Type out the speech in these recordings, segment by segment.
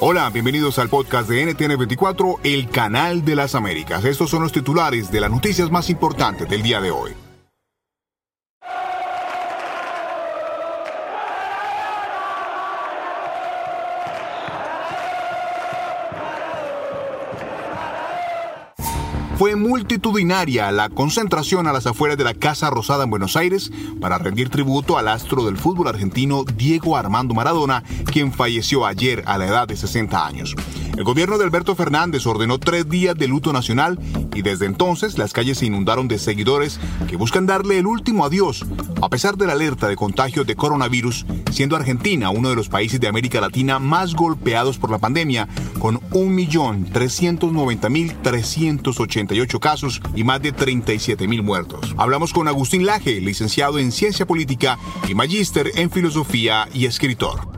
Hola, bienvenidos al podcast de NTN24, el canal de las Américas. Estos son los titulares de las noticias más importantes del día de hoy. Fue multitudinaria la concentración a las afueras de la Casa Rosada en Buenos Aires para rendir tributo al astro del fútbol argentino Diego Armando Maradona, quien falleció ayer a la edad de 60 años. El gobierno de Alberto Fernández ordenó tres días de luto nacional y desde entonces las calles se inundaron de seguidores que buscan darle el último adiós, a pesar de la alerta de contagio de coronavirus, siendo Argentina uno de los países de América Latina más golpeados por la pandemia, con 1.390.388 casos y más de 37.000 muertos. Hablamos con Agustín Laje, licenciado en Ciencia Política y magíster en Filosofía y escritor.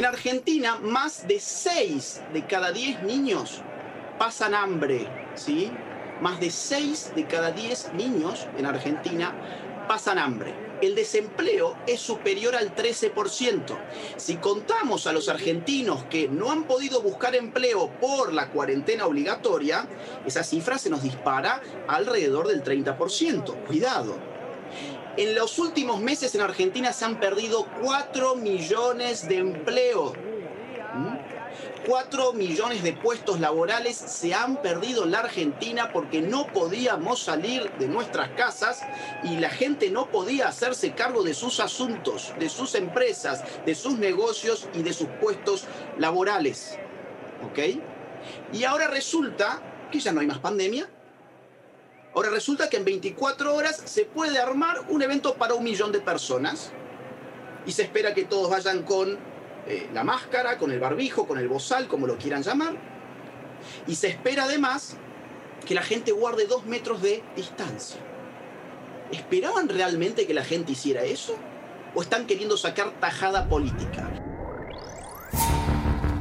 En Argentina, más de 6 de cada 10 niños pasan hambre, ¿sí? Más de 6 de cada 10 niños en Argentina pasan hambre. El desempleo es superior al 13%. Si contamos a los argentinos que no han podido buscar empleo por la cuarentena obligatoria, esa cifra se nos dispara alrededor del 30%. Cuidado. En los últimos meses en Argentina se han perdido 4 millones de empleos. 4 millones de puestos laborales se han perdido en la Argentina porque no podíamos salir de nuestras casas y la gente no podía hacerse cargo de sus asuntos, de sus empresas, de sus negocios y de sus puestos laborales. ¿Ok? Y ahora resulta que ya no hay más pandemia, Ahora resulta que en 24 horas se puede armar un evento para un millón de personas y se espera que todos vayan con eh, la máscara, con el barbijo, con el bozal, como lo quieran llamar. Y se espera además que la gente guarde dos metros de distancia. ¿Esperaban realmente que la gente hiciera eso? ¿O están queriendo sacar tajada política?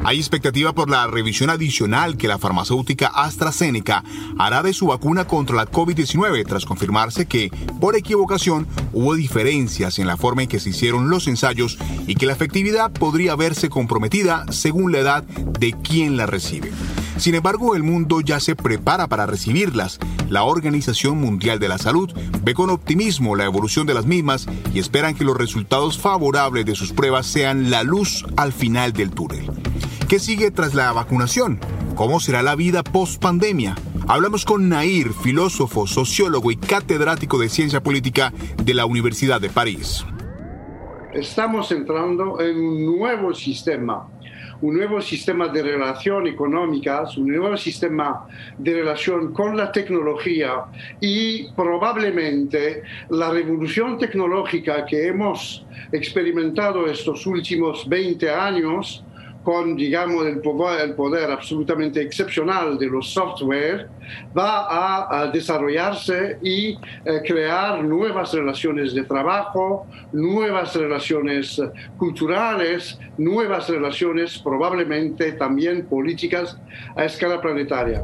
Hay expectativa por la revisión adicional que la farmacéutica AstraZeneca hará de su vacuna contra la COVID-19 tras confirmarse que, por equivocación, hubo diferencias en la forma en que se hicieron los ensayos y que la efectividad podría verse comprometida según la edad de quien la recibe. Sin embargo, el mundo ya se prepara para recibirlas. La Organización Mundial de la Salud ve con optimismo la evolución de las mismas y esperan que los resultados favorables de sus pruebas sean la luz al final del túnel. ¿Qué sigue tras la vacunación? ¿Cómo será la vida post pandemia? Hablamos con Nair, filósofo, sociólogo y catedrático de ciencia política de la Universidad de París. Estamos entrando en un nuevo sistema, un nuevo sistema de relación económicas, un nuevo sistema de relación con la tecnología y probablemente la revolución tecnológica que hemos experimentado estos últimos 20 años con, digamos, el poder, absolutamente excepcional de los software, va a, desarrollarse y eh, crear nuevas relaciones de trabajo, nuevas relaciones culturales, nuevas relaciones probablemente también políticas a escala planetaria.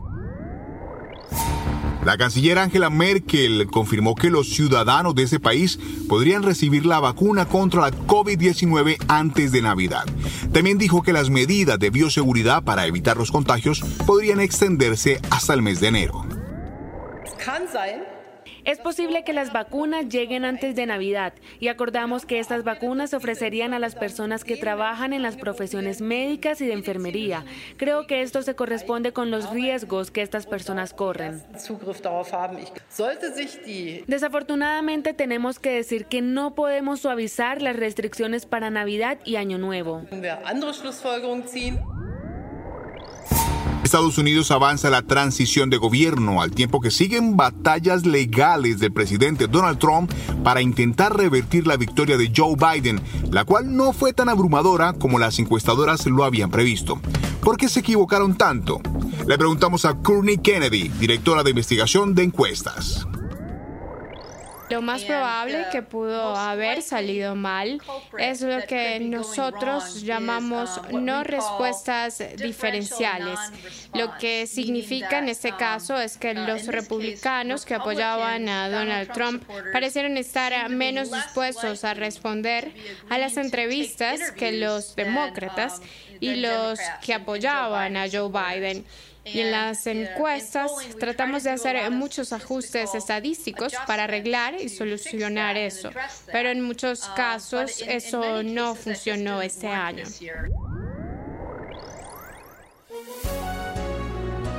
La canciller Angela Merkel confirmó que los ciudadanos de ese país podrían recibir la vacuna contra la COVID-19 antes de Navidad. También dijo que las medidas de bioseguridad para evitar los contagios podrían extenderse hasta el mes de enero. Posible que las vacunas lleguen antes de Navidad y acordamos que estas vacunas se ofrecerían a las personas que trabajan en las profesiones médicas y de enfermería. Creo que esto se corresponde con los riesgos que estas personas corren. Desafortunadamente tenemos que decir que no podemos suavizar las restricciones para Navidad y Año Nuevo. Estados Unidos avanza la transición de gobierno al tiempo que siguen batallas legales del presidente Donald Trump para intentar revertir la victoria de Joe Biden, la cual no fue tan abrumadora como las encuestadoras lo habían previsto. ¿Por qué se equivocaron tanto? Le preguntamos a Courtney Kennedy, directora de investigación de encuestas. Lo más probable que pudo haber salido mal es lo que nosotros llamamos no respuestas diferenciales. Lo que significa en este caso es que los republicanos que apoyaban a Donald Trump parecieron estar menos dispuestos a responder a las entrevistas que los demócratas y los que apoyaban a Joe Biden. Y en las encuestas tratamos de hacer muchos ajustes estadísticos para arreglar y solucionar eso, pero en muchos casos eso no funcionó este año.